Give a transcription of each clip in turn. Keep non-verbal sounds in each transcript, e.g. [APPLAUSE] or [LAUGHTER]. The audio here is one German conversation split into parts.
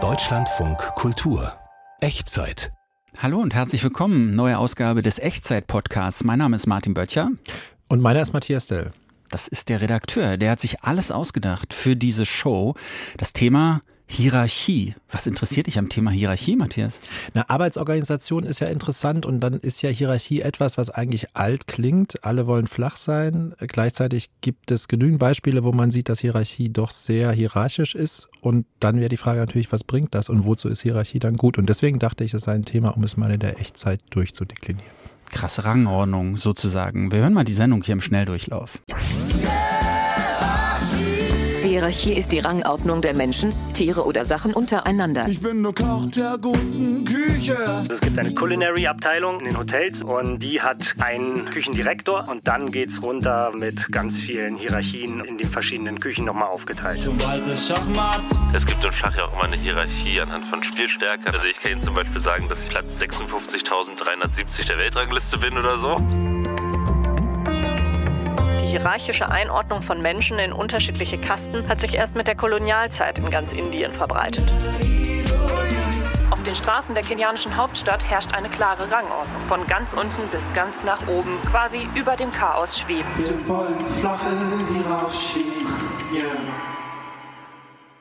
Deutschlandfunk Kultur Echtzeit. Hallo und herzlich willkommen. Neue Ausgabe des Echtzeit-Podcasts. Mein Name ist Martin Böttcher. Und meiner ist Matthias Dell. Das ist der Redakteur. Der hat sich alles ausgedacht für diese Show. Das Thema Hierarchie. Was interessiert dich am Thema Hierarchie, Matthias? Eine Arbeitsorganisation ist ja interessant und dann ist ja Hierarchie etwas, was eigentlich alt klingt. Alle wollen flach sein. Gleichzeitig gibt es genügend Beispiele, wo man sieht, dass Hierarchie doch sehr hierarchisch ist. Und dann wäre die Frage natürlich, was bringt das und wozu ist Hierarchie dann gut? Und deswegen dachte ich, es sei ein Thema, um es mal in der Echtzeit durchzudeklinieren. Krasse Rangordnung sozusagen. Wir hören mal die Sendung hier im Schnelldurchlauf. Hierarchie ist die Rangordnung der Menschen, Tiere oder Sachen untereinander. Ich bin der Koch der guten Küche. Es gibt eine Culinary-Abteilung in den Hotels und die hat einen Küchendirektor und dann geht's runter mit ganz vielen Hierarchien in den verschiedenen Küchen nochmal aufgeteilt. Es gibt im Schach ja auch immer eine Hierarchie anhand von Spielstärke. Also ich kann Ihnen zum Beispiel sagen, dass ich Platz 56.370 der Weltrangliste bin oder so. Die hierarchische Einordnung von Menschen in unterschiedliche Kasten hat sich erst mit der Kolonialzeit in ganz Indien verbreitet. Auf den Straßen der kenianischen Hauptstadt herrscht eine klare Rangordnung. Von ganz unten bis ganz nach oben, quasi über dem Chaos schweben. Wir wollen flache Hierarchie. Yeah.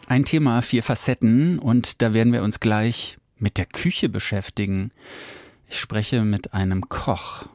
Ein Thema, vier Facetten und da werden wir uns gleich mit der Küche beschäftigen. Ich spreche mit einem Koch.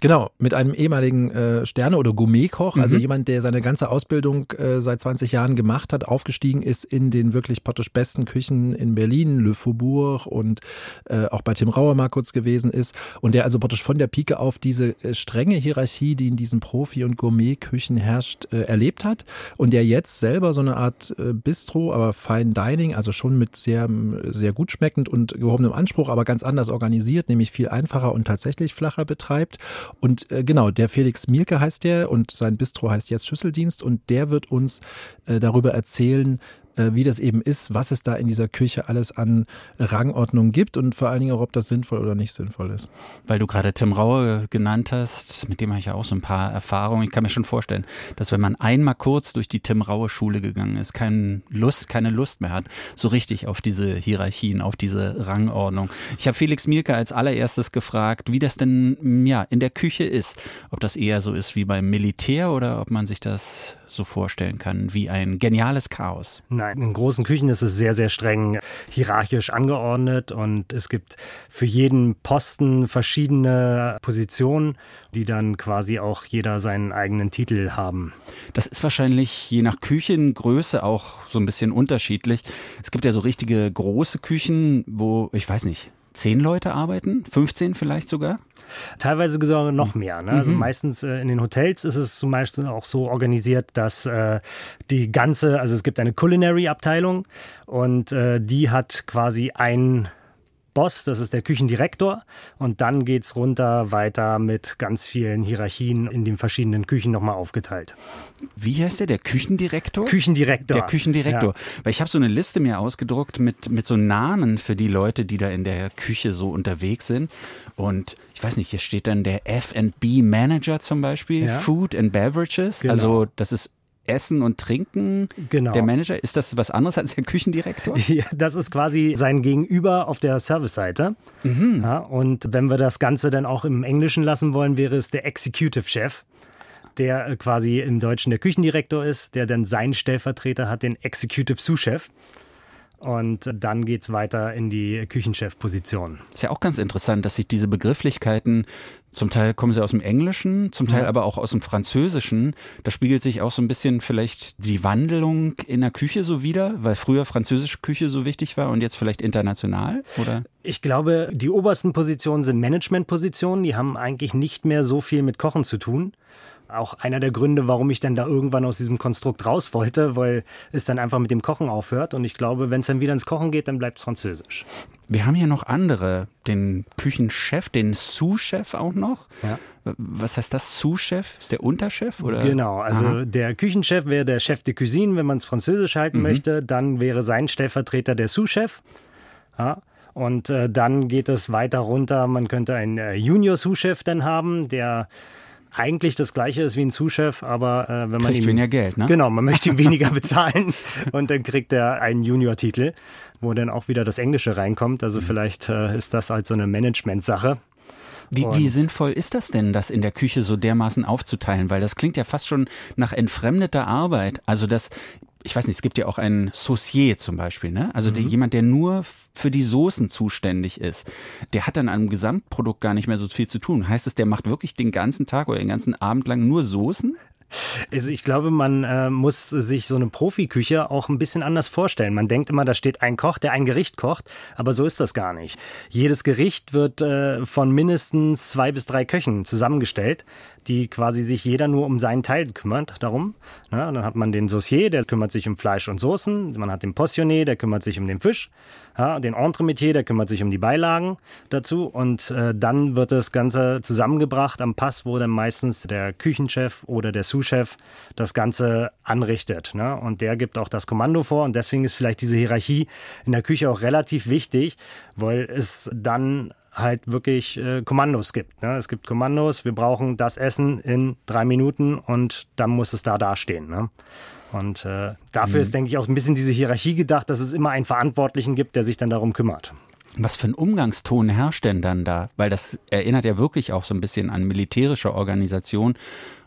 Genau, mit einem ehemaligen äh, Sterne- oder Gourmetkoch, also jemand, der seine ganze Ausbildung äh, seit 20 Jahren gemacht hat, aufgestiegen ist in den wirklich praktisch besten Küchen in Berlin, Le Faubourg und äh, auch bei Tim Rauer mal kurz gewesen ist und der also praktisch von der Pike auf diese äh, strenge Hierarchie, die in diesen Profi- und Gourmetküchen herrscht, äh, erlebt hat und der jetzt selber so eine Art äh, Bistro, aber Fine Dining, also schon mit sehr, sehr gut schmeckend und gehobenem Anspruch, aber ganz anders organisiert, nämlich viel einfacher und tatsächlich flacher betreibt. Und äh, genau, der Felix Mielke heißt der und sein Bistro heißt jetzt Schüsseldienst und der wird uns äh, darüber erzählen, äh, wie das eben ist, was es da in dieser Küche alles an Rangordnung gibt und vor allen Dingen auch, ob das sinnvoll oder nicht sinnvoll ist. Weil du gerade Tim Raue genannt hast, mit dem habe ich ja auch so ein paar Erfahrungen. Ich kann mir schon vorstellen, dass wenn man einmal kurz durch die Tim Raue Schule gegangen ist, kein Lust, keine Lust mehr hat, so richtig auf diese Hierarchien, auf diese Rangordnung. Ich habe Felix Mielke als allererstes gefragt, wie das denn ja in der Küche ist, ob das eher so ist wie beim Militär oder ob man sich das so vorstellen kann, wie ein geniales Chaos. Nein, in großen Küchen ist es sehr, sehr streng hierarchisch angeordnet und es gibt für jeden Posten verschiedene Positionen, die dann quasi auch jeder seinen eigenen Titel haben. Das ist wahrscheinlich je nach Küchengröße auch so ein bisschen unterschiedlich. Es gibt ja so richtige große Küchen, wo, ich weiß nicht, zehn Leute arbeiten, 15 vielleicht sogar. Teilweise sogar noch mehr. Ne? Also meistens äh, in den Hotels ist es zum Beispiel auch so organisiert, dass äh, die ganze, also es gibt eine Culinary-Abteilung und äh, die hat quasi ein Boss, das ist der Küchendirektor. Und dann geht's runter weiter mit ganz vielen Hierarchien in den verschiedenen Küchen nochmal aufgeteilt. Wie heißt der? Der Küchendirektor? Küchendirektor. Der Küchendirektor. Weil ich habe so eine Liste mir ausgedruckt mit, mit so Namen für die Leute, die da in der Küche so unterwegs sind. Und ich weiß nicht, hier steht dann der F&B Manager zum Beispiel, Ja. Food and Beverages. Genau. Also das ist Essen und Trinken. Genau. Der Manager, ist das was anderes als der Küchendirektor? [LAUGHS] Ja, das ist quasi sein Gegenüber auf der Service-Seite. Ja, und wenn wir das Ganze dann auch im Englischen lassen wollen, wäre es der Executive Chef, der äh, quasi im Deutschen der Küchendirektor ist, der dann seinen Stellvertreter hat, den Executive Sous-Chef. Und dann geht's weiter in die Küchenchef-Position. Ist ja auch ganz interessant, dass sich diese Begrifflichkeiten, zum Teil kommen sie aus dem Englischen, zum Teil aber auch aus dem Französischen. Da spiegelt sich auch so ein bisschen vielleicht die Wandlung in der Küche so wieder, weil früher französische Küche so wichtig war und jetzt vielleicht international, oder? Ich glaube, die obersten Positionen sind Managementpositionen. Die haben eigentlich nicht mehr so viel mit Kochen zu tun. Auch einer der Gründe, warum ich dann da irgendwann aus diesem Konstrukt raus wollte, weil es dann einfach mit dem Kochen aufhört. Und ich glaube, wenn es dann wieder ins Kochen geht, dann bleibt es französisch. Wir haben hier noch andere, den Küchenchef, den Sous-Chef auch noch. Ja. Was heißt das? Sous-Chef? Ist der Unterchef? Oder? Genau, also Aha. der Küchenchef wäre der Chef de Cuisine, wenn man es französisch halten Mhm. möchte. Dann wäre sein Stellvertreter der Sous-Chef. Ja. Und äh, dann geht es weiter runter. Man könnte einen äh, Junior-Sous-Chef dann haben, der eigentlich das gleiche ist wie ein Zuschef, aber äh, wenn man Kriegt ihm weniger Geld, ne? Genau, man möchte ihm [LAUGHS] weniger bezahlen und dann kriegt er einen Junior-Titel, wo dann auch wieder das Englische reinkommt. Also vielleicht äh, ist das halt so eine Management-Sache. Wie, wie sinnvoll ist das denn, das in der Küche so dermaßen aufzuteilen? Weil das klingt ja fast schon nach entfremdeter Arbeit. Also das, ich weiß nicht, es gibt ja auch einen Saucier zum Beispiel, ne? Also der, jemand, der nur für die Soßen zuständig ist, der hat dann an einem Gesamtprodukt gar nicht mehr so viel zu tun. Heißt es, der macht wirklich den ganzen Tag oder den ganzen Abend lang nur Soßen? Also ich glaube, man äh, muss sich so eine Profiküche auch ein bisschen anders vorstellen. Man denkt immer, da steht ein Koch, der ein Gericht kocht, aber so ist das gar nicht. Jedes Gericht wird äh, von mindestens zwei bis drei Köchen zusammengestellt, die quasi sich jeder nur um seinen Teil kümmert darum. Ja, dann hat man den Saucier, der kümmert sich um Fleisch und Soßen. Man hat den Postionné, der kümmert sich um den Fisch. Ja, den Entremetier, der kümmert sich um die Beilagen dazu. Und äh, dann wird das Ganze zusammengebracht am Pass, wo dann meistens der Küchenchef oder der Sous-Chef das Ganze anrichtet. Ne? Und der gibt auch das Kommando vor. Und deswegen ist vielleicht diese Hierarchie in der Küche auch relativ wichtig, weil es dann halt wirklich äh, Kommandos gibt. Ne? Es gibt Kommandos, wir brauchen das Essen in drei Minuten und dann muss es da dastehen. Ne? Und äh, dafür ist, denke ich, auch ein bisschen diese Hierarchie gedacht, dass es immer einen Verantwortlichen gibt, der sich dann darum kümmert. Was für ein Umgangston herrscht denn dann da? Weil das erinnert ja wirklich auch so ein bisschen an militärische Organisation.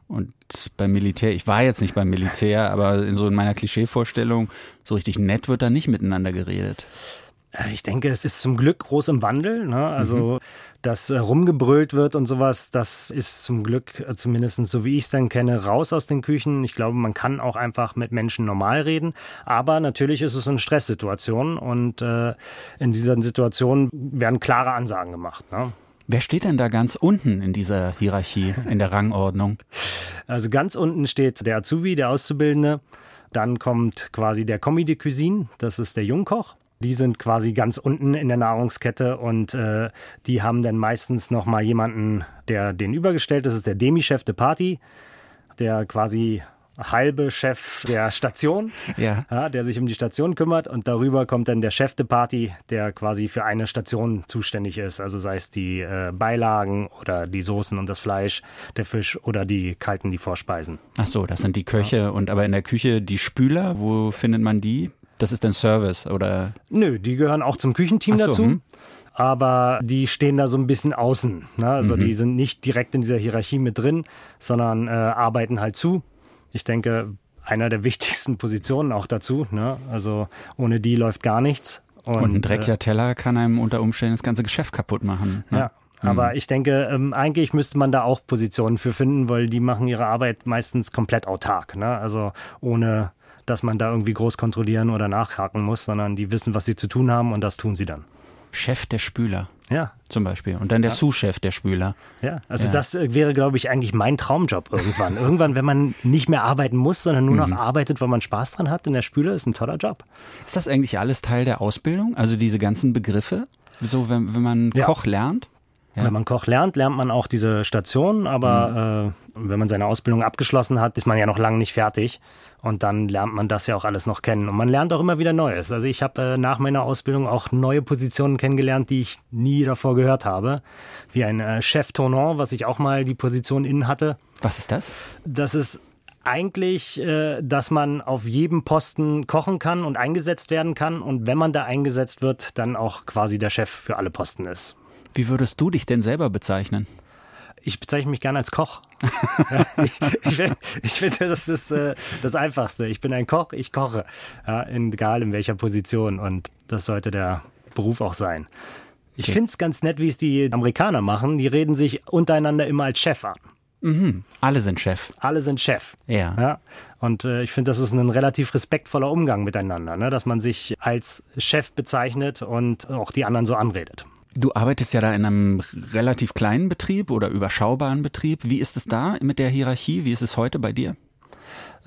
Und beim Militär, ich war jetzt nicht beim Militär, aber in so in meiner Klischeevorstellung, so richtig nett wird da nicht miteinander geredet. Äh, Ich denke, es ist zum Glück groß im Wandel. Ne? Also, dass äh, rumgebrüllt wird und sowas, das ist zum Glück, äh, zumindest so wie ich es dann kenne, raus aus den Küchen. Ich glaube, man kann auch einfach mit Menschen normal reden. Aber natürlich ist es eine Stresssituation und äh, in dieser Situation werden klare Ansagen gemacht. Ne? Wer steht denn da ganz unten in dieser Hierarchie, in der Rangordnung? [LAUGHS] Also ganz unten steht der Azubi, der Auszubildende. Dann kommt quasi der Commis de Cuisine, das ist der Jungkoch. Die sind quasi ganz unten in der Nahrungskette und äh, die haben dann meistens noch mal jemanden, der den übergestellt ist. Das ist der Demi-Chef de Party, der quasi halbe Chef der Station, [LAUGHS] Ja. ja, der sich um die Station kümmert und darüber kommt dann der Chef de Party, der quasi für eine Station zuständig ist, also sei es die äh, Beilagen oder die Soßen und das Fleisch, der Fisch oder die kalten, die Vorspeisen. Ach so, das sind die Köche und aber in der Küche die Spüler, wo findet man die? Das ist dann Service oder Nö, die gehören auch zum Küchenteam so, dazu. hm. Aber die stehen da so ein bisschen außen. Ne? Also die sind nicht direkt in dieser Hierarchie mit drin, sondern äh, arbeiten halt zu. Ich denke, einer der wichtigsten [LAUGHS] Positionen auch dazu. Ne? Also ohne die läuft gar nichts. und, ein äh, dreckiger Teller kann einem unter Umständen das ganze Geschäft kaputt machen. ne? Ja. Aber ich denke, ähm, eigentlich müsste man da auch Positionen für finden, weil die machen ihre Arbeit meistens komplett autark. Ne? Also ohne, dass man da irgendwie groß kontrollieren oder nachhaken muss, sondern die wissen, was sie zu tun haben und das tun sie dann. Chef der Spüler Ja, zum Beispiel und dann der Sous-Chef der Spüler. Ja, also Ja. das äh, wäre, glaube ich, eigentlich mein Traumjob irgendwann. [LAUGHS] irgendwann, wenn man nicht mehr arbeiten muss, sondern nur noch arbeitet, weil man Spaß dran hat in der Spüle, ist ein toller Job. Ist das eigentlich alles Teil der Ausbildung? Also diese ganzen Begriffe? So, wenn, wenn man Ja. Koch lernt? Ja. Wenn man Koch lernt, lernt man auch diese Station, aber äh, wenn man seine Ausbildung abgeschlossen hat, ist man ja noch lange nicht fertig. Und dann lernt man das ja auch alles noch kennen. Und man lernt auch immer wieder Neues. Also ich habe äh, nach meiner Ausbildung auch neue Positionen kennengelernt, die ich nie davor gehört habe. Wie ein äh, Chef Tournant, was ich auch mal die Position innen hatte. Was ist das? Das ist eigentlich, äh, dass man auf jedem Posten kochen kann und eingesetzt werden kann. Und wenn man da eingesetzt wird, dann auch quasi der Chef für alle Posten ist. Wie würdest du dich denn selber bezeichnen? Ich bezeichne mich gerne als Koch. Ich [LAUGHS] [LAUGHS] ich, find- ich finde, das ist äh, das Einfachste. Ich bin ein Koch, ich koche. Ja, egal in welcher Position. Und das sollte der Beruf auch sein. Ich finde es ganz nett, wie es die Amerikaner machen. Die reden sich untereinander immer als Chef an. Alle sind Chef. Alle sind Chef. Ja. ja? Und äh, ich finde, das ist ein relativ respektvoller Umgang miteinander, ne? dass man sich als Chef bezeichnet und auch die anderen so anredet. Du arbeitest ja da in einem relativ kleinen Betrieb oder überschaubaren Betrieb. Wie ist es da mit der Hierarchie? Wie ist es heute bei dir?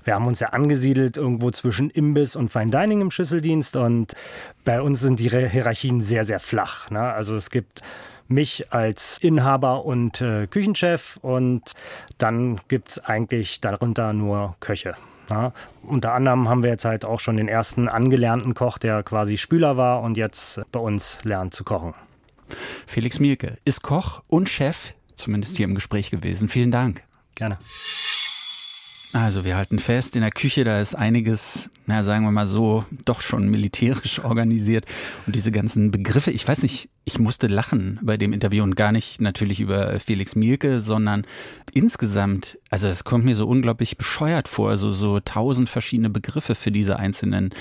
Wir haben uns ja angesiedelt irgendwo zwischen Imbiss und Fine Dining im Schlüsseldienst und bei uns sind die Hierarchien sehr, sehr flach. Ne? Also es gibt mich als Inhaber und äh, Küchenchef und dann gibt's eigentlich darunter nur Köche. Ja? Unter anderem haben wir jetzt halt auch schon den ersten angelernten Koch, der quasi Spüler war und jetzt bei uns lernt zu kochen. Felix Mielke ist Koch und Chef, zumindest hier im Gespräch gewesen. Vielen Dank. Gerne. Also wir halten fest, in der Küche, da ist einiges, na sagen wir mal so, doch schon militärisch [LAUGHS] organisiert. Und diese ganzen Begriffe, ich weiß nicht, ich musste lachen bei dem Interview und gar nicht natürlich über Felix Mielke, sondern insgesamt, also es kommt mir so unglaublich bescheuert vor, so, so tausend verschiedene Begriffe für diese einzelnen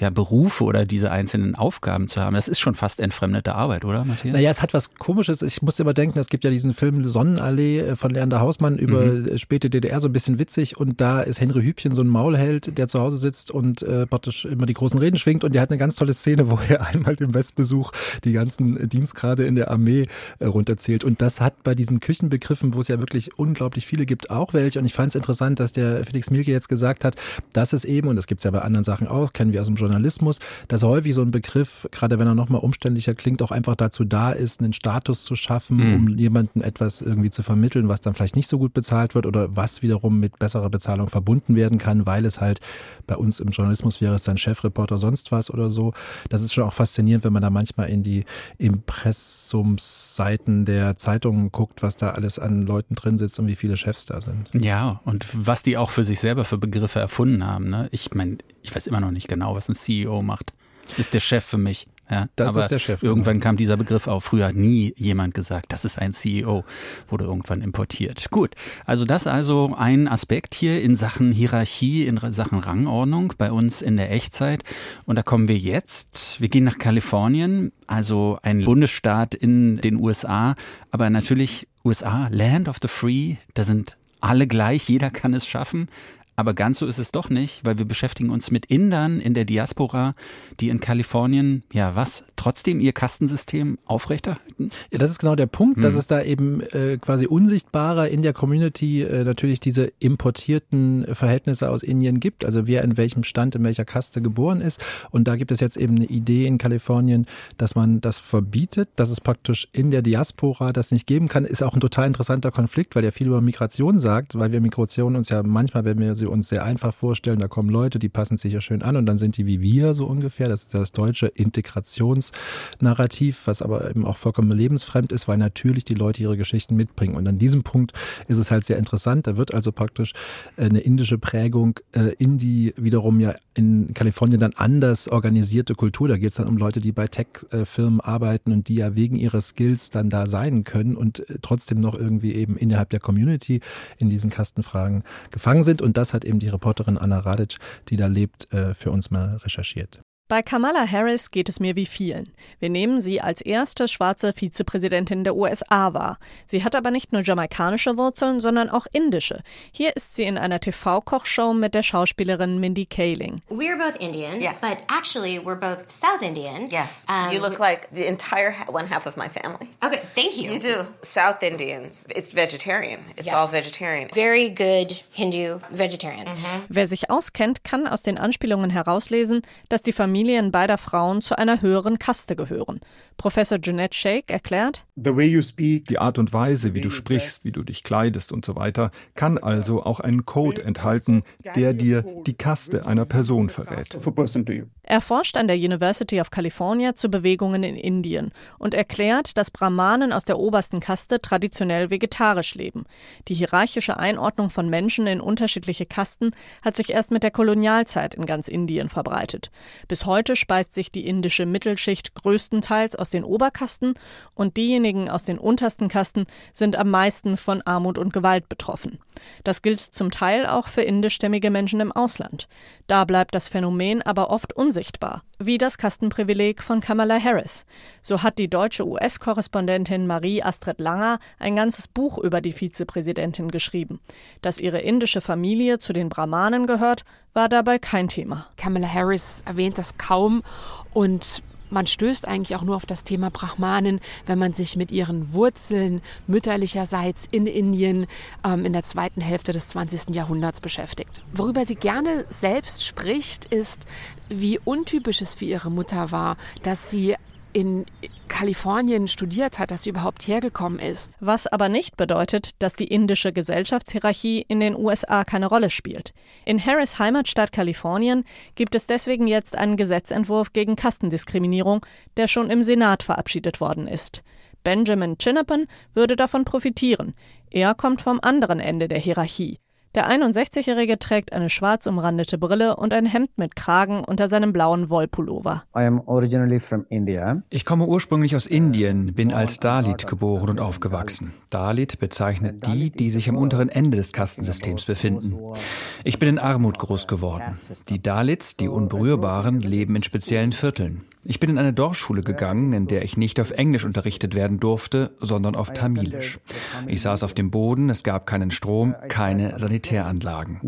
ja, Berufe oder diese einzelnen Aufgaben zu haben. Das ist schon fast entfremdete Arbeit, oder Matthias? Naja, es hat was Komisches. Ich musste immer denken, es gibt ja diesen Film Sonnenallee von Leander Hausmann über mhm. späte DDR, so ein bisschen witzig. Und da ist Henry Hübchen so ein Maulheld, der zu Hause sitzt und äh, praktisch immer die großen Reden schwingt. Und der hat eine ganz tolle Szene, [LAUGHS] wo er einmal den Westbesuch die ganzen Dienstgrade in der Armee äh, runterzählt. Und das hat bei diesen Küchenbegriffen, wo es ja wirklich unglaublich viele gibt, auch welche. Und ich fand es interessant, dass der Felix Mielke jetzt gesagt hat, dass es eben, und das gibt es ja bei anderen Sachen auch, kennen wir aus dem Journalismus, dass häufig so ein Begriff, gerade wenn er nochmal umständlicher klingt, auch einfach dazu da ist, einen Status zu schaffen, mhm. um jemanden etwas irgendwie zu vermitteln, was dann vielleicht nicht so gut bezahlt wird oder was wiederum mit besserer Bezahlung verbunden werden kann, weil es halt bei uns im Journalismus wäre es dann Chefreporter sonst was oder so. Das ist schon auch faszinierend, wenn man da manchmal in die Impressumsseiten der Zeitungen guckt, was da alles an Leuten drin sitzt und wie viele Chefs da sind. Ja, und was die auch für sich selber für Begriffe erfunden haben. Ne? Ich meine, ich weiß immer noch nicht genau, was ein CEO macht. Ist der Chef für mich. Ja, das aber ist der Chef. Irgendwann genau. kam dieser Begriff auf. Früher hat nie jemand gesagt, das ist ein CEO, wurde irgendwann importiert. Gut, also das also ein Aspekt hier in Sachen Hierarchie, in Sachen Rangordnung bei uns in der Echtzeit. Und da kommen wir jetzt. Wir gehen nach Kalifornien, also ein Bundesstaat in den USA, aber natürlich USA, Land of the Free. Da sind alle gleich, jeder kann es schaffen. Aber ganz so ist es doch nicht, weil wir beschäftigen uns mit Indern in der Diaspora, die in Kalifornien, ja was, trotzdem ihr Kastensystem aufrechterhalten? Ja, das ist genau der Punkt, hm. dass es da eben äh, quasi unsichtbarer in der Community äh, natürlich diese importierten Verhältnisse aus Indien gibt, also wer in welchem Stand, in welcher Kaste geboren ist. Und da gibt es jetzt eben eine Idee in Kalifornien, dass man das verbietet, dass es praktisch in der Diaspora das nicht geben kann, ist auch ein total interessanter Konflikt, weil er viel über Migration sagt, weil wir Migration uns ja manchmal, wenn wir sie uns sehr einfach vorstellen. Da kommen Leute, die passen sich ja schön an und dann sind die wie wir so ungefähr. Das ist ja das deutsche Integrationsnarrativ, was aber eben auch vollkommen lebensfremd ist, weil natürlich die Leute ihre Geschichten mitbringen. Und an diesem Punkt ist es halt sehr interessant. Da wird also praktisch äh, eine indische Prägung äh, in die wiederum ja in Kalifornien dann anders organisierte Kultur. Da geht es dann um Leute, die bei Tech-Firmen arbeiten und die ja wegen ihrer Skills dann da sein können und äh, trotzdem noch irgendwie eben innerhalb der Community in diesen Kastenfragen gefangen sind. Und das hat eben die Reporterin Anna Radic, die da lebt, äh, für uns mal recherchiert. Bei Kamala Harris geht es mir wie vielen. Wir nehmen sie als erste schwarze Vizepräsidentin der USA wahr. Sie hat aber nicht nur jamaikanische Wurzeln, sondern auch indische. Hier ist sie in einer TV-Kochshow mit der Schauspielerin Mindy Kaling. We're both Indian, yes. but actually we're both South Indian. Yes. Um, you look like the entire one half of my family. Okay, thank you. You do. South Indians, it's vegetarian. It's yes. all vegetarian. Very good Hindu vegetarians. Mhm. Wer sich auskennt, kann aus den Anspielungen herauslesen, dass die Familie Familien beider Frauen zu einer höheren Kaste gehören. Professor Jeanette Shake erklärt, die Art und Weise, wie du sprichst, wie du dich kleidest und so weiter, kann also auch einen Code enthalten, der dir die Kaste einer Person verrät. Er forscht an der University of California zu Bewegungen in Indien und erklärt, dass Brahmanen aus der obersten Kaste traditionell vegetarisch leben. Die hierarchische Einordnung von Menschen in unterschiedliche Kasten hat sich erst mit der Kolonialzeit in ganz Indien verbreitet. Bis heute speist sich die indische Mittelschicht größtenteils aus den Oberkasten und diejenigen aus den untersten Kasten sind am meisten von Armut und Gewalt betroffen. Das gilt zum Teil auch für indischstämmige Menschen im Ausland. Da bleibt das Phänomen aber oft unsichtbar, wie das Kastenprivileg von Kamala Harris. So hat die deutsche US-Korrespondentin Marie Astrid Langer ein ganzes Buch über die Vizepräsidentin geschrieben. Dass ihre indische Familie zu den Brahmanen gehört, war dabei kein Thema. Kamala Harris erwähnt das kaum und man stößt eigentlich auch nur auf das Thema Brahmanen, wenn man sich mit ihren Wurzeln mütterlicherseits in Indien ähm, in der zweiten Hälfte des 20. Jahrhunderts beschäftigt. Worüber sie gerne selbst spricht, ist, wie untypisch es für ihre Mutter war, dass sie in Kalifornien studiert hat, dass sie überhaupt hergekommen ist. Was aber nicht bedeutet, dass die indische Gesellschaftshierarchie in den USA keine Rolle spielt. In Harris Heimatstadt Kalifornien gibt es deswegen jetzt einen Gesetzentwurf gegen Kastendiskriminierung, der schon im Senat verabschiedet worden ist. Benjamin Chinnapan würde davon profitieren. Er kommt vom anderen Ende der Hierarchie. Der 61-Jährige trägt eine schwarz umrandete Brille und ein Hemd mit Kragen unter seinem blauen Wollpullover. Ich komme ursprünglich aus Indien, bin als Dalit geboren und aufgewachsen. Dalit bezeichnet die, die sich am unteren Ende des Kastensystems befinden. Ich bin in Armut groß geworden. Die Dalits, die Unberührbaren, leben in speziellen Vierteln. Ich bin in eine Dorfschule gegangen, in der ich nicht auf Englisch unterrichtet werden durfte, sondern auf Tamilisch. Ich saß auf dem Boden, es gab keinen Strom, keine Sanitäranlagen.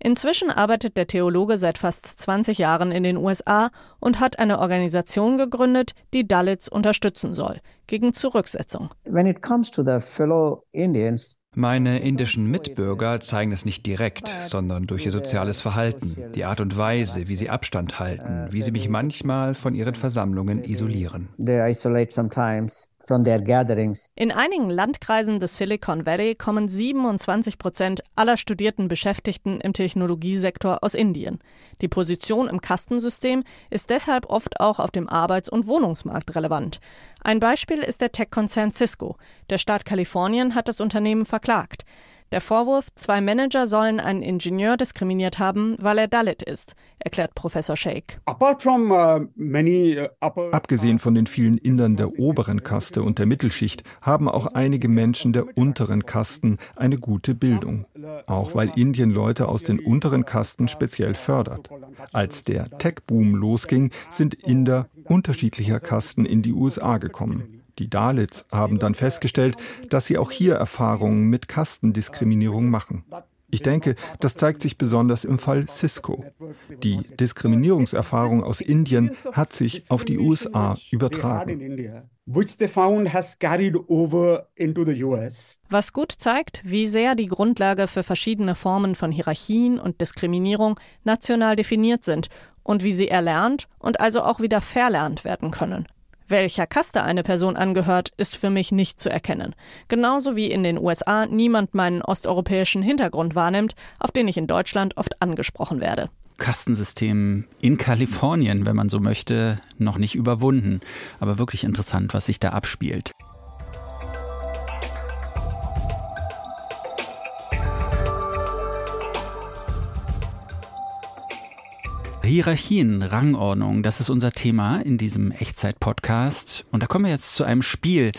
Inzwischen arbeitet der Theologe seit fast 20 Jahren in den USA und hat eine Organisation gegründet, die Dalits unterstützen soll gegen Zurücksetzung. When it comes to the fellow Indians, meine indischen Mitbürger zeigen es nicht direkt, sondern durch ihr soziales Verhalten, die Art und Weise, wie sie Abstand halten, wie sie mich manchmal von ihren Versammlungen isolieren. In einigen Landkreisen des Silicon Valley kommen 27 Prozent aller studierten Beschäftigten im Technologiesektor aus Indien. Die Position im Kastensystem ist deshalb oft auch auf dem Arbeits- und Wohnungsmarkt relevant. Ein Beispiel ist der Tech-Konzern Cisco. Der Staat Kalifornien hat das Unternehmen verklagt. Der Vorwurf, zwei Manager sollen einen Ingenieur diskriminiert haben, weil er Dalit ist, erklärt Professor Sheikh. Uh, uh, Abgesehen von den vielen Indern der oberen Kaste und der Mittelschicht haben auch einige Menschen der unteren Kasten eine gute Bildung. Auch weil Indien Leute aus den unteren Kasten speziell fördert. Als der Tech-Boom losging, sind Inder unterschiedlicher Kasten in die USA gekommen. Die Dalits haben dann festgestellt, dass sie auch hier Erfahrungen mit Kastendiskriminierung machen. Ich denke, das zeigt sich besonders im Fall Cisco. Die Diskriminierungserfahrung aus Indien hat sich auf die USA übertragen. Was gut zeigt, wie sehr die Grundlage für verschiedene Formen von Hierarchien und Diskriminierung national definiert sind und wie sie erlernt und also auch wieder verlernt werden können. Welcher Kaste eine Person angehört, ist für mich nicht zu erkennen. Genauso wie in den USA niemand meinen osteuropäischen Hintergrund wahrnimmt, auf den ich in Deutschland oft angesprochen werde. Kastensystem in Kalifornien, wenn man so möchte, noch nicht überwunden. Aber wirklich interessant, was sich da abspielt. Hierarchien, Rangordnung, das ist unser Thema in diesem Echtzeit-Podcast. Und da kommen wir jetzt zu einem Spiel,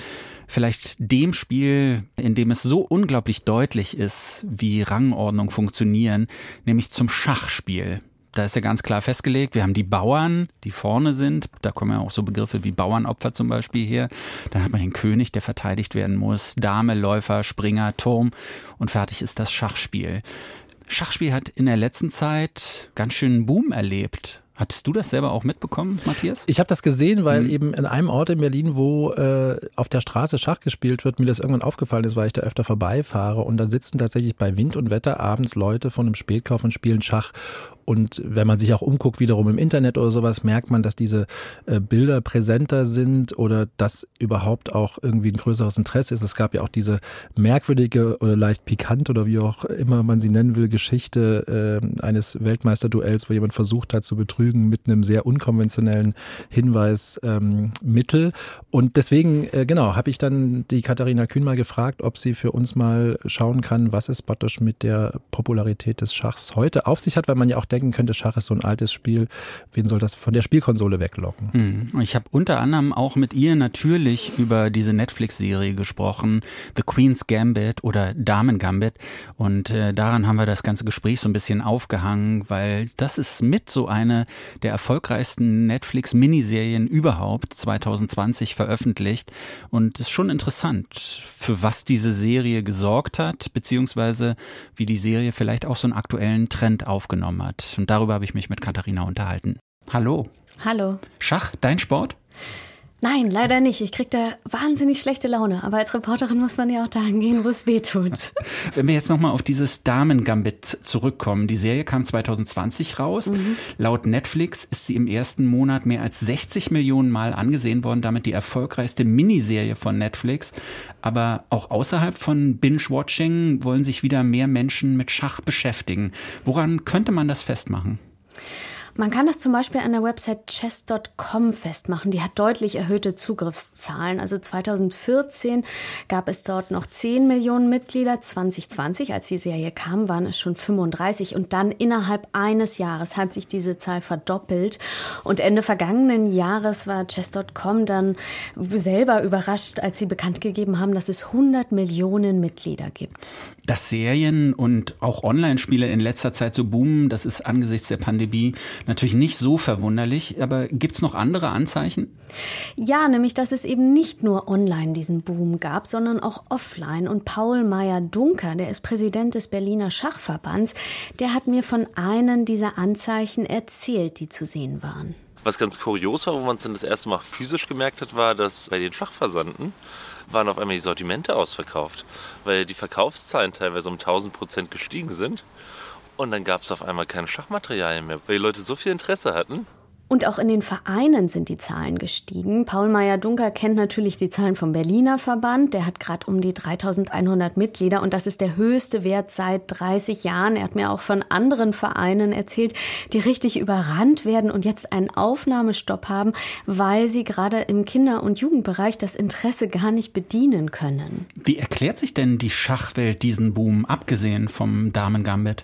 vielleicht dem Spiel, in dem es so unglaublich deutlich ist, wie Rangordnung funktionieren, nämlich zum Schachspiel. Da ist ja ganz klar festgelegt, wir haben die Bauern, die vorne sind. Da kommen ja auch so Begriffe wie Bauernopfer zum Beispiel her. Dann hat man den König, der verteidigt werden muss. Dame, Läufer, Springer, Turm. Und fertig ist das Schachspiel. Schachspiel hat in der letzten Zeit ganz schön Boom erlebt. Hattest du das selber auch mitbekommen, Matthias? Ich habe das gesehen, weil mhm. eben in einem Ort in Berlin, wo äh, auf der Straße Schach gespielt wird, mir das irgendwann aufgefallen ist, weil ich da öfter vorbeifahre und da sitzen tatsächlich bei Wind und Wetter abends Leute von einem Spätkauf und spielen Schach. Und wenn man sich auch umguckt, wiederum im Internet oder sowas, merkt man, dass diese äh, Bilder präsenter sind oder dass überhaupt auch irgendwie ein größeres Interesse ist. Es gab ja auch diese merkwürdige oder leicht pikant oder wie auch immer man sie nennen will, Geschichte äh, eines Weltmeisterduells, wo jemand versucht hat zu betrügen mit einem sehr unkonventionellen Hinweismittel. Ähm, und deswegen, äh, genau, habe ich dann die Katharina Kühn mal gefragt, ob sie für uns mal schauen kann, was es praktisch mit der Popularität des Schachs heute auf sich hat, weil man ja auch denken könnte, Schach ist so ein altes Spiel, wen soll das von der Spielkonsole weglocken? Hm. Ich habe unter anderem auch mit ihr natürlich über diese Netflix-Serie gesprochen, The Queen's Gambit oder Damen Gambit. Und äh, daran haben wir das ganze Gespräch so ein bisschen aufgehangen, weil das ist mit so eine der erfolgreichsten Netflix-Miniserien überhaupt 2020 veröffentlicht. Und es ist schon interessant, für was diese Serie gesorgt hat, beziehungsweise wie die Serie vielleicht auch so einen aktuellen Trend aufgenommen hat. Und darüber habe ich mich mit Katharina unterhalten. Hallo. Hallo. Schach, dein Sport? Nein, leider nicht. Ich kriege da wahnsinnig schlechte Laune. Aber als Reporterin muss man ja auch dahin gehen, wo es weh tut. [LAUGHS] Wenn wir jetzt nochmal auf dieses Damen-Gambit zurückkommen. Die Serie kam 2020 raus. Mhm. Laut Netflix ist sie im ersten Monat mehr als 60 Millionen Mal angesehen worden. Damit die erfolgreichste Miniserie von Netflix. Aber auch außerhalb von Binge-Watching wollen sich wieder mehr Menschen mit Schach beschäftigen. Woran könnte man das festmachen? Man kann das zum Beispiel an der Website chess.com festmachen. Die hat deutlich erhöhte Zugriffszahlen. Also 2014 gab es dort noch 10 Millionen Mitglieder. 2020, als die Serie kam, waren es schon 35. Und dann innerhalb eines Jahres hat sich diese Zahl verdoppelt. Und Ende vergangenen Jahres war chess.com dann selber überrascht, als sie bekannt gegeben haben, dass es 100 Millionen Mitglieder gibt. Dass Serien und auch Online-Spiele in letzter Zeit so boomen, das ist angesichts der Pandemie Natürlich nicht so verwunderlich, aber gibt es noch andere Anzeichen? Ja, nämlich, dass es eben nicht nur online diesen Boom gab, sondern auch offline. Und Paul Meyer-Dunker, der ist Präsident des Berliner Schachverbands, der hat mir von einem dieser Anzeichen erzählt, die zu sehen waren. Was ganz kurios war, wo man es dann das erste Mal physisch gemerkt hat, war, dass bei den Schachversanden waren auf einmal die Sortimente ausverkauft, weil die Verkaufszahlen teilweise um 1000 Prozent gestiegen sind. Und dann gab es auf einmal kein Schachmaterial mehr, weil die Leute so viel Interesse hatten. Und auch in den Vereinen sind die Zahlen gestiegen. Paul Meyer-Dunker kennt natürlich die Zahlen vom Berliner Verband. Der hat gerade um die 3100 Mitglieder und das ist der höchste Wert seit 30 Jahren. Er hat mir auch von anderen Vereinen erzählt, die richtig überrannt werden und jetzt einen Aufnahmestopp haben, weil sie gerade im Kinder- und Jugendbereich das Interesse gar nicht bedienen können. Wie erklärt sich denn die Schachwelt diesen Boom, abgesehen vom Damen-Gambit?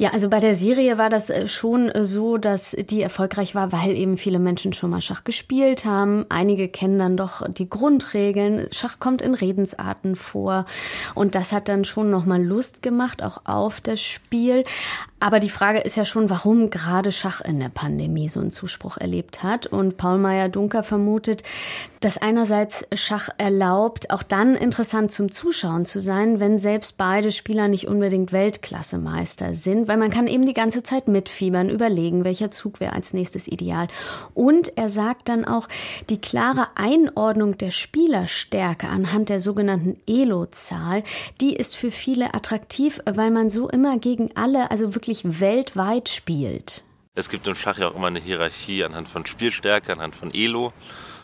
Ja, also bei der Serie war das äh, schon äh, so, dass die erfolgreich war, weil eben viele Menschen schon mal Schach gespielt haben. Einige kennen dann doch die Grundregeln. Schach kommt in Redensarten vor und das hat dann schon noch mal Lust gemacht, auch auf das Spiel. Aber die Frage ist ja schon, warum gerade Schach in der Pandemie so einen Zuspruch erlebt hat. Und Paul Meyer-Dunker vermutet, dass einerseits Schach erlaubt, auch dann interessant zum Zuschauen zu sein, wenn selbst beide Spieler nicht unbedingt Weltklassemeister sind, weil man kann eben die ganze Zeit mitfiebern, überlegen, welcher Zug wäre als nächstes ideal. Und er sagt dann auch, die klare Einordnung der Spielerstärke anhand der sogenannten Elo-Zahl, die ist für viele attraktiv, weil man so immer gegen alle, also wirklich weltweit spielt. Es gibt im Schach ja auch immer eine Hierarchie anhand von Spielstärke, anhand von Elo,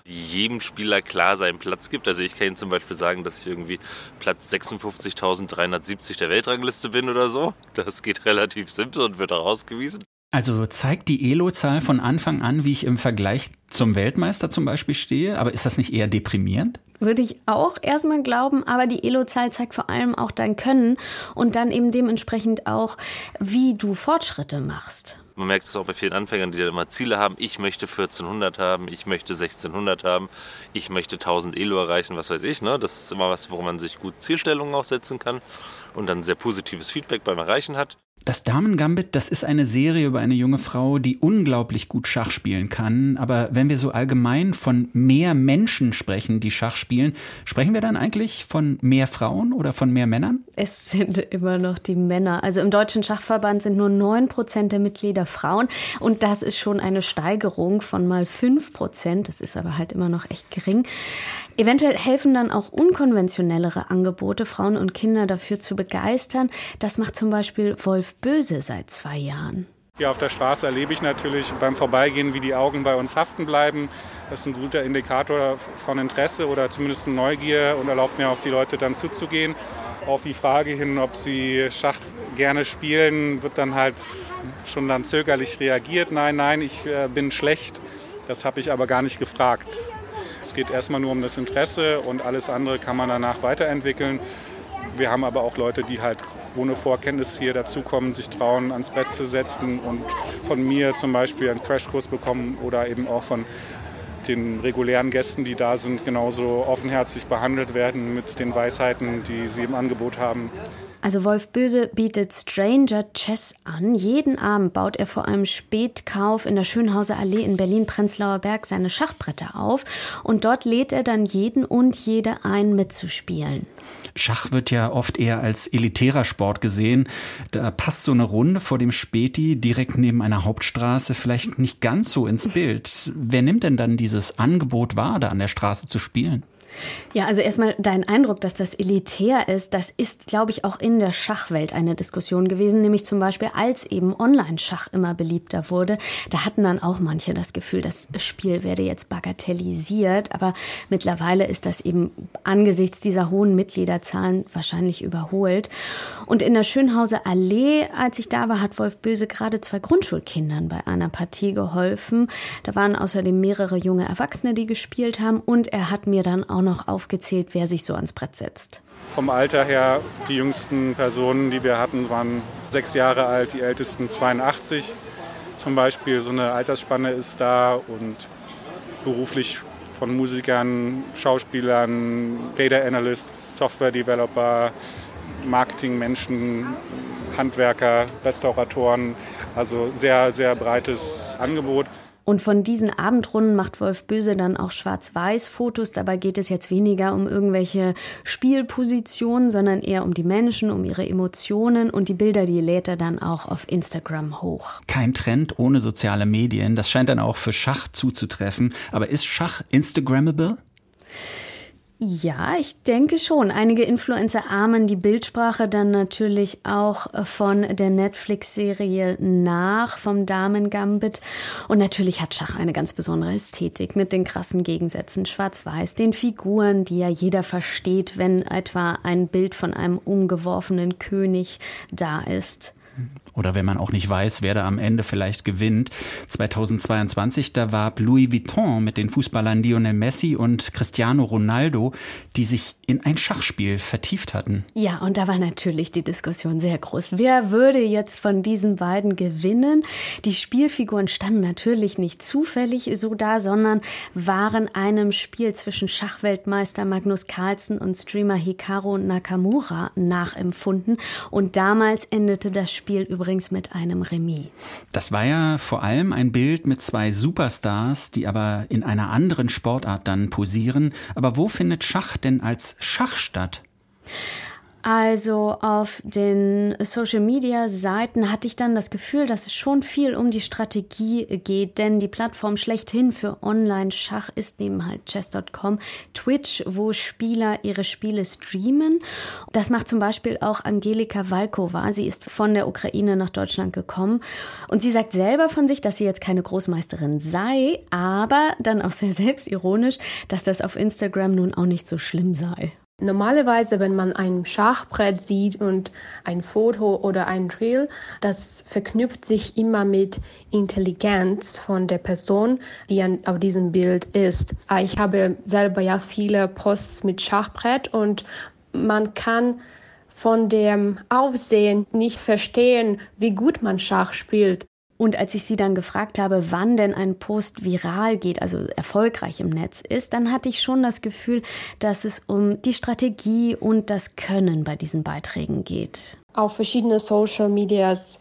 die jedem Spieler klar seinen Platz gibt. Also ich kann Ihnen zum Beispiel sagen, dass ich irgendwie Platz 56.370 der Weltrangliste bin oder so. Das geht relativ simpel und wird auch ausgewiesen. Also zeigt die Elo-Zahl von Anfang an, wie ich im Vergleich zum Weltmeister zum Beispiel stehe, aber ist das nicht eher deprimierend? Würde ich auch erstmal glauben, aber die Elo-Zahl zeigt vor allem auch dein Können und dann eben dementsprechend auch, wie du Fortschritte machst. Man merkt es auch bei vielen Anfängern, die dann immer Ziele haben. Ich möchte 1400 haben, ich möchte 1600 haben, ich möchte 1000 Elo erreichen, was weiß ich. Ne? Das ist immer was, worum man sich gut Zielstellungen auch setzen kann und dann sehr positives Feedback beim Erreichen hat. Das Damen-Gambit, das ist eine Serie über eine junge Frau, die unglaublich gut Schach spielen kann. Aber wenn wir so allgemein von mehr Menschen sprechen, die Schach spielen, sprechen wir dann eigentlich von mehr Frauen oder von mehr Männern? Es sind immer noch die Männer. Also im Deutschen Schachverband sind nur 9 Prozent der Mitglieder Frauen. Und das ist schon eine Steigerung von mal 5 Prozent. Das ist aber halt immer noch echt gering. Eventuell helfen dann auch unkonventionellere Angebote, Frauen und Kinder dafür zu begeistern. Das macht zum Beispiel Wolf Böse seit zwei Jahren. Hier auf der Straße erlebe ich natürlich beim Vorbeigehen, wie die Augen bei uns haften bleiben. Das ist ein guter Indikator von Interesse oder zumindest Neugier und erlaubt mir auf die Leute dann zuzugehen. Auf die Frage hin, ob sie Schach gerne spielen, wird dann halt schon dann zögerlich reagiert. Nein, nein, ich äh, bin schlecht. Das habe ich aber gar nicht gefragt. Es geht erstmal nur um das Interesse und alles andere kann man danach weiterentwickeln. Wir haben aber auch Leute, die halt ohne Vorkenntnis hier dazukommen, sich trauen, ans Brett zu setzen und von mir zum Beispiel einen Crashkurs bekommen oder eben auch von den regulären Gästen, die da sind, genauso offenherzig behandelt werden mit den Weisheiten, die sie im Angebot haben. Also Wolf Böse bietet Stranger Chess an. Jeden Abend baut er vor einem Spätkauf in der Schönhauser Allee in Berlin-Prenzlauer Berg seine Schachbretter auf und dort lädt er dann jeden und jede ein, mitzuspielen. Schach wird ja oft eher als elitärer Sport gesehen. Da passt so eine Runde vor dem Späti direkt neben einer Hauptstraße vielleicht nicht ganz so ins Bild. Wer nimmt denn dann dieses Angebot wahr, da an der Straße zu spielen? Ja, also erstmal dein Eindruck, dass das elitär ist, das ist, glaube ich, auch in der Schachwelt eine Diskussion gewesen, nämlich zum Beispiel, als eben Online-Schach immer beliebter wurde. Da hatten dann auch manche das Gefühl, das Spiel werde jetzt bagatellisiert, aber mittlerweile ist das eben angesichts dieser hohen Mitgliederzahlen wahrscheinlich überholt. Und in der Schönhauser Allee, als ich da war, hat Wolf Böse gerade zwei Grundschulkindern bei einer Partie geholfen. Da waren außerdem mehrere junge Erwachsene, die gespielt haben und er hat mir dann auch noch aufgezählt, wer sich so ans Brett setzt. Vom Alter her, die jüngsten Personen, die wir hatten, waren sechs Jahre alt, die ältesten 82 zum Beispiel. So eine Altersspanne ist da und beruflich von Musikern, Schauspielern, Data Analysts, Software Developer, Marketingmenschen, Handwerker, Restauratoren. Also sehr, sehr breites Angebot. Und von diesen Abendrunden macht Wolf Böse dann auch Schwarz-Weiß-Fotos. Dabei geht es jetzt weniger um irgendwelche Spielpositionen, sondern eher um die Menschen, um ihre Emotionen. Und die Bilder, die lädt er dann auch auf Instagram hoch. Kein Trend ohne soziale Medien. Das scheint dann auch für Schach zuzutreffen. Aber ist Schach Instagrammable? Ja, ich denke schon. Einige Influencer ahmen die Bildsprache dann natürlich auch von der Netflix-Serie nach, vom Damen Gambit. Und natürlich hat Schach eine ganz besondere Ästhetik mit den krassen Gegensätzen Schwarz-Weiß, den Figuren, die ja jeder versteht, wenn etwa ein Bild von einem umgeworfenen König da ist oder wenn man auch nicht weiß, wer da am Ende vielleicht gewinnt. 2022, da war Louis Vuitton mit den Fußballern Lionel Messi und Cristiano Ronaldo, die sich in ein Schachspiel vertieft hatten. Ja, und da war natürlich die Diskussion sehr groß. Wer würde jetzt von diesen beiden gewinnen? Die Spielfiguren standen natürlich nicht zufällig so da, sondern waren einem Spiel zwischen Schachweltmeister Magnus Carlsen und Streamer Hikaru Nakamura nachempfunden. Und damals endete das Spiel übrigens mit einem Remis. Das war ja vor allem ein Bild mit zwei Superstars, die aber in einer anderen Sportart dann posieren. Aber wo findet Schach denn als Schach statt? Also auf den Social-Media-Seiten hatte ich dann das Gefühl, dass es schon viel um die Strategie geht, denn die Plattform schlechthin für Online-Schach ist neben halt chess.com Twitch, wo Spieler ihre Spiele streamen. Das macht zum Beispiel auch Angelika Walkova. Sie ist von der Ukraine nach Deutschland gekommen und sie sagt selber von sich, dass sie jetzt keine Großmeisterin sei, aber dann auch sehr [LAUGHS] selbstironisch, dass das auf Instagram nun auch nicht so schlimm sei. Normalerweise, wenn man ein Schachbrett sieht und ein Foto oder ein Reel, das verknüpft sich immer mit Intelligenz von der Person, die auf diesem Bild ist. Ah, ich habe selber ja viele Posts mit Schachbrett und man kann von dem Aufsehen nicht verstehen, wie gut man Schach spielt. Und als ich sie dann gefragt habe, wann denn ein Post viral geht, also erfolgreich im Netz ist, dann hatte ich schon das Gefühl, dass es um die Strategie und das Können bei diesen Beiträgen geht. Auf verschiedene Social Medias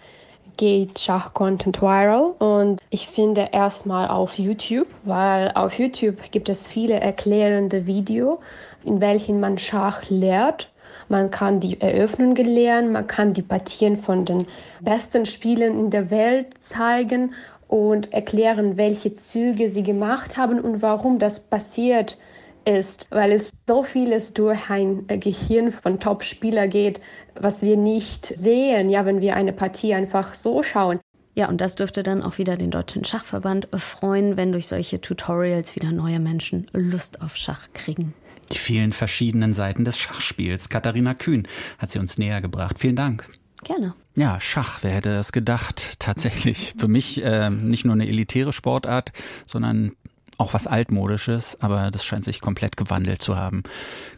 geht Schach-Content viral und ich finde erstmal auf YouTube, weil auf YouTube gibt es viele erklärende Videos, in welchen man Schach lehrt man kann die Eröffnungen lernen, man kann die Partien von den besten Spielern in der Welt zeigen und erklären, welche Züge sie gemacht haben und warum das passiert ist, weil es so vieles durch ein Gehirn von Top-Spieler geht, was wir nicht sehen, ja, wenn wir eine Partie einfach so schauen. Ja, und das dürfte dann auch wieder den Deutschen Schachverband freuen, wenn durch solche Tutorials wieder neue Menschen Lust auf Schach kriegen. Die vielen verschiedenen Seiten des Schachspiels. Katharina Kühn hat sie uns näher gebracht. Vielen Dank. Gerne. Ja, Schach, wer hätte das gedacht? [LAUGHS] Tatsächlich für mich äh, nicht nur eine elitäre Sportart, sondern auch was altmodisches, aber das scheint sich komplett gewandelt zu haben.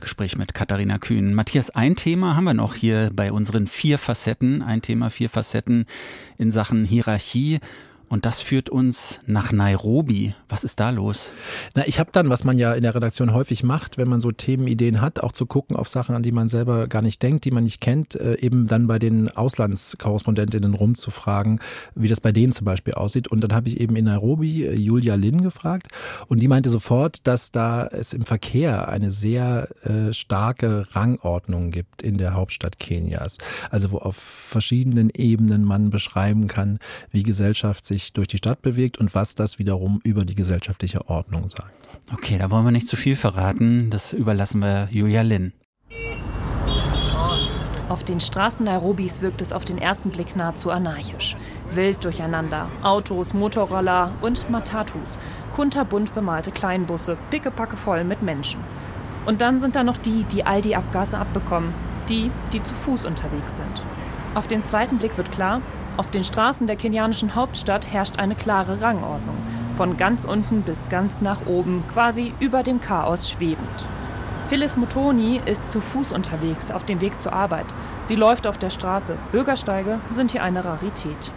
Gespräch mit Katharina Kühn. Matthias, ein Thema haben wir noch hier bei unseren vier Facetten. Ein Thema, vier Facetten in Sachen Hierarchie. Und das führt uns nach Nairobi. Was ist da los? Na, ich habe dann, was man ja in der Redaktion häufig macht, wenn man so Themenideen hat, auch zu gucken auf Sachen, an die man selber gar nicht denkt, die man nicht kennt, äh, eben dann bei den Auslandskorrespondentinnen rumzufragen, wie das bei denen zum Beispiel aussieht. Und dann habe ich eben in Nairobi äh, Julia Lin gefragt und die meinte sofort, dass da es im Verkehr eine sehr äh, starke Rangordnung gibt in der Hauptstadt Kenias. Also wo auf verschiedenen Ebenen man beschreiben kann, wie Gesellschaft sich sich durch die Stadt bewegt und was das wiederum über die gesellschaftliche Ordnung sagt. Okay, da wollen wir nicht zu viel verraten. Das überlassen wir Julia Lin. Auf den Straßen Nairobis wirkt es auf den ersten Blick nahezu anarchisch. Wild durcheinander. Autos, Motorroller und Matatus. Kunterbunt bemalte Kleinbusse, pickepacke voll mit Menschen. Und dann sind da noch die, die all die Abgase abbekommen. Die, die zu Fuß unterwegs sind. Auf den zweiten Blick wird klar, auf den Straßen der kenianischen Hauptstadt herrscht eine klare Rangordnung. Von ganz unten bis ganz nach oben, quasi über dem Chaos schwebend. Phyllis Motoni ist zu Fuß unterwegs auf dem Weg zur Arbeit. Sie läuft auf der Straße. Bürgersteige sind hier eine Rarität.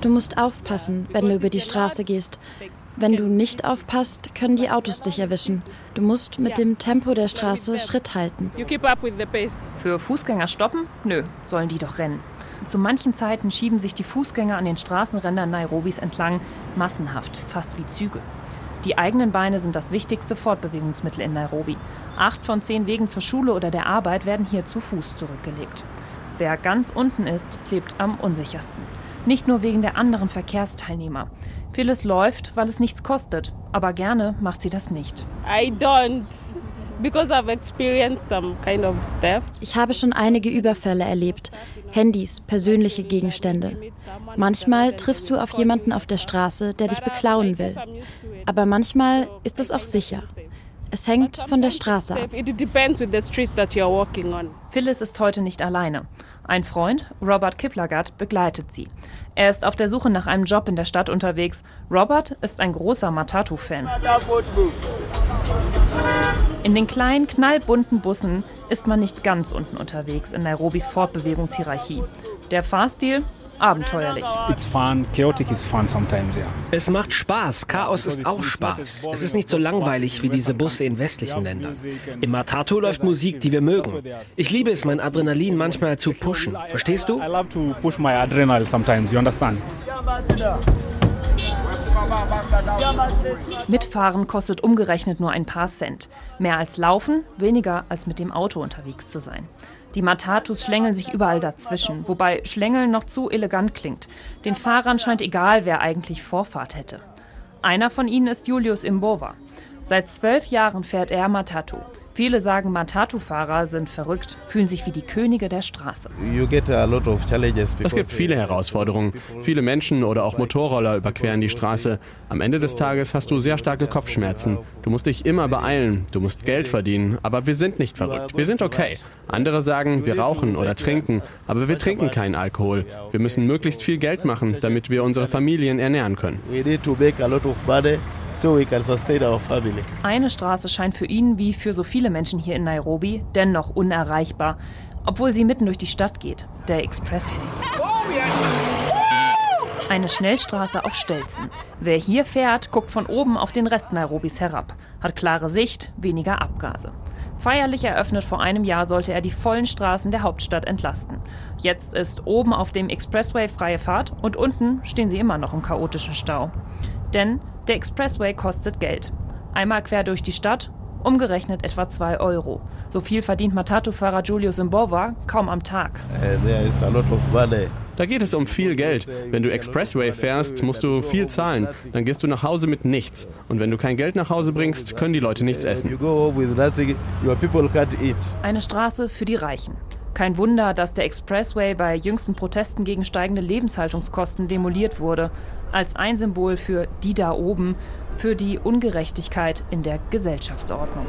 Du musst aufpassen, wenn du über die Straße gehst. Wenn du nicht aufpasst, können die Autos dich erwischen. Du musst mit dem Tempo der Straße Schritt halten. Für Fußgänger stoppen? Nö, sollen die doch rennen. Zu manchen Zeiten schieben sich die Fußgänger an den Straßenrändern Nairobis entlang, massenhaft, fast wie Züge. Die eigenen Beine sind das wichtigste Fortbewegungsmittel in Nairobi. Acht von zehn Wegen zur Schule oder der Arbeit werden hier zu Fuß zurückgelegt. Wer ganz unten ist, lebt am unsichersten. Nicht nur wegen der anderen Verkehrsteilnehmer. Phyllis läuft, weil es nichts kostet, aber gerne macht sie das nicht. I don't. Ich habe schon einige Überfälle erlebt. Handys, persönliche Gegenstände. Manchmal triffst du auf jemanden auf der Straße, der dich beklauen will. Aber manchmal ist es auch sicher. Es hängt von der Straße ab. Phyllis ist heute nicht alleine. Ein Freund, Robert Kiplagat, begleitet sie. Er ist auf der Suche nach einem Job in der Stadt unterwegs. Robert ist ein großer Matatu-Fan. In den kleinen, knallbunten Bussen ist man nicht ganz unten unterwegs in Nairobis Fortbewegungshierarchie. Der Fahrstil abenteuerlich. Fun, sometimes, yeah. Es macht Spaß, Chaos ist auch Spaß. Es ist nicht so langweilig wie diese Busse in westlichen Ländern. Im Matatu läuft Musik, die wir mögen. Ich liebe es, mein Adrenalin manchmal zu pushen. Verstehst du? I love to push my adrenaline sometimes, you understand? Mitfahren kostet umgerechnet nur ein paar Cent. Mehr als laufen, weniger als mit dem Auto unterwegs zu sein. Die Matatus schlängeln sich überall dazwischen, wobei Schlängeln noch zu elegant klingt. Den Fahrern scheint egal, wer eigentlich Vorfahrt hätte. Einer von ihnen ist Julius Imbova. Seit zwölf Jahren fährt er Matatu. Viele sagen, Matatu-Fahrer sind verrückt, fühlen sich wie die Könige der Straße. Es gibt viele Herausforderungen. Viele Menschen oder auch Motorroller überqueren die Straße. Am Ende des Tages hast du sehr starke Kopfschmerzen. Du musst dich immer beeilen, du musst Geld verdienen, aber wir sind nicht verrückt. Wir sind okay. Andere sagen, wir rauchen oder trinken, aber wir trinken keinen Alkohol. Wir müssen möglichst viel Geld machen, damit wir unsere Familien ernähren können. Eine Straße scheint für ihn wie für so viele Menschen hier in Nairobi dennoch unerreichbar, obwohl sie mitten durch die Stadt geht, der Expressway. Eine Schnellstraße auf Stelzen. Wer hier fährt, guckt von oben auf den Rest Nairobis herab, hat klare Sicht, weniger Abgase. Feierlich eröffnet vor einem Jahr sollte er die vollen Straßen der Hauptstadt entlasten. Jetzt ist oben auf dem Expressway freie Fahrt und unten stehen sie immer noch im chaotischen Stau. Denn der Expressway kostet Geld. Einmal quer durch die Stadt, umgerechnet etwa 2 Euro. So viel verdient Matatu-Fahrer Julius Imbova kaum am Tag. Da geht es um viel Geld. Wenn du Expressway fährst, musst du viel zahlen. Dann gehst du nach Hause mit nichts. Und wenn du kein Geld nach Hause bringst, können die Leute nichts essen. Eine Straße für die Reichen. Kein Wunder, dass der Expressway bei jüngsten Protesten gegen steigende Lebenshaltungskosten demoliert wurde, als ein Symbol für die da oben, für die Ungerechtigkeit in der Gesellschaftsordnung.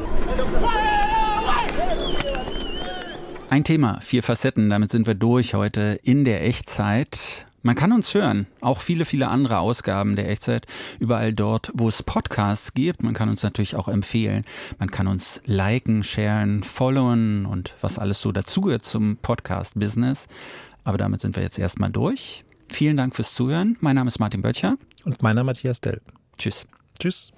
Ein Thema, vier Facetten, damit sind wir durch heute in der Echtzeit. Man kann uns hören, auch viele, viele andere Ausgaben der Echtzeit, überall dort, wo es Podcasts gibt. Man kann uns natürlich auch empfehlen. Man kann uns liken, sharen, followen und was alles so dazugehört zum Podcast-Business. Aber damit sind wir jetzt erstmal durch. Vielen Dank fürs Zuhören. Mein Name ist Martin Böttcher. Und meiner Matthias Dell. Tschüss. Tschüss.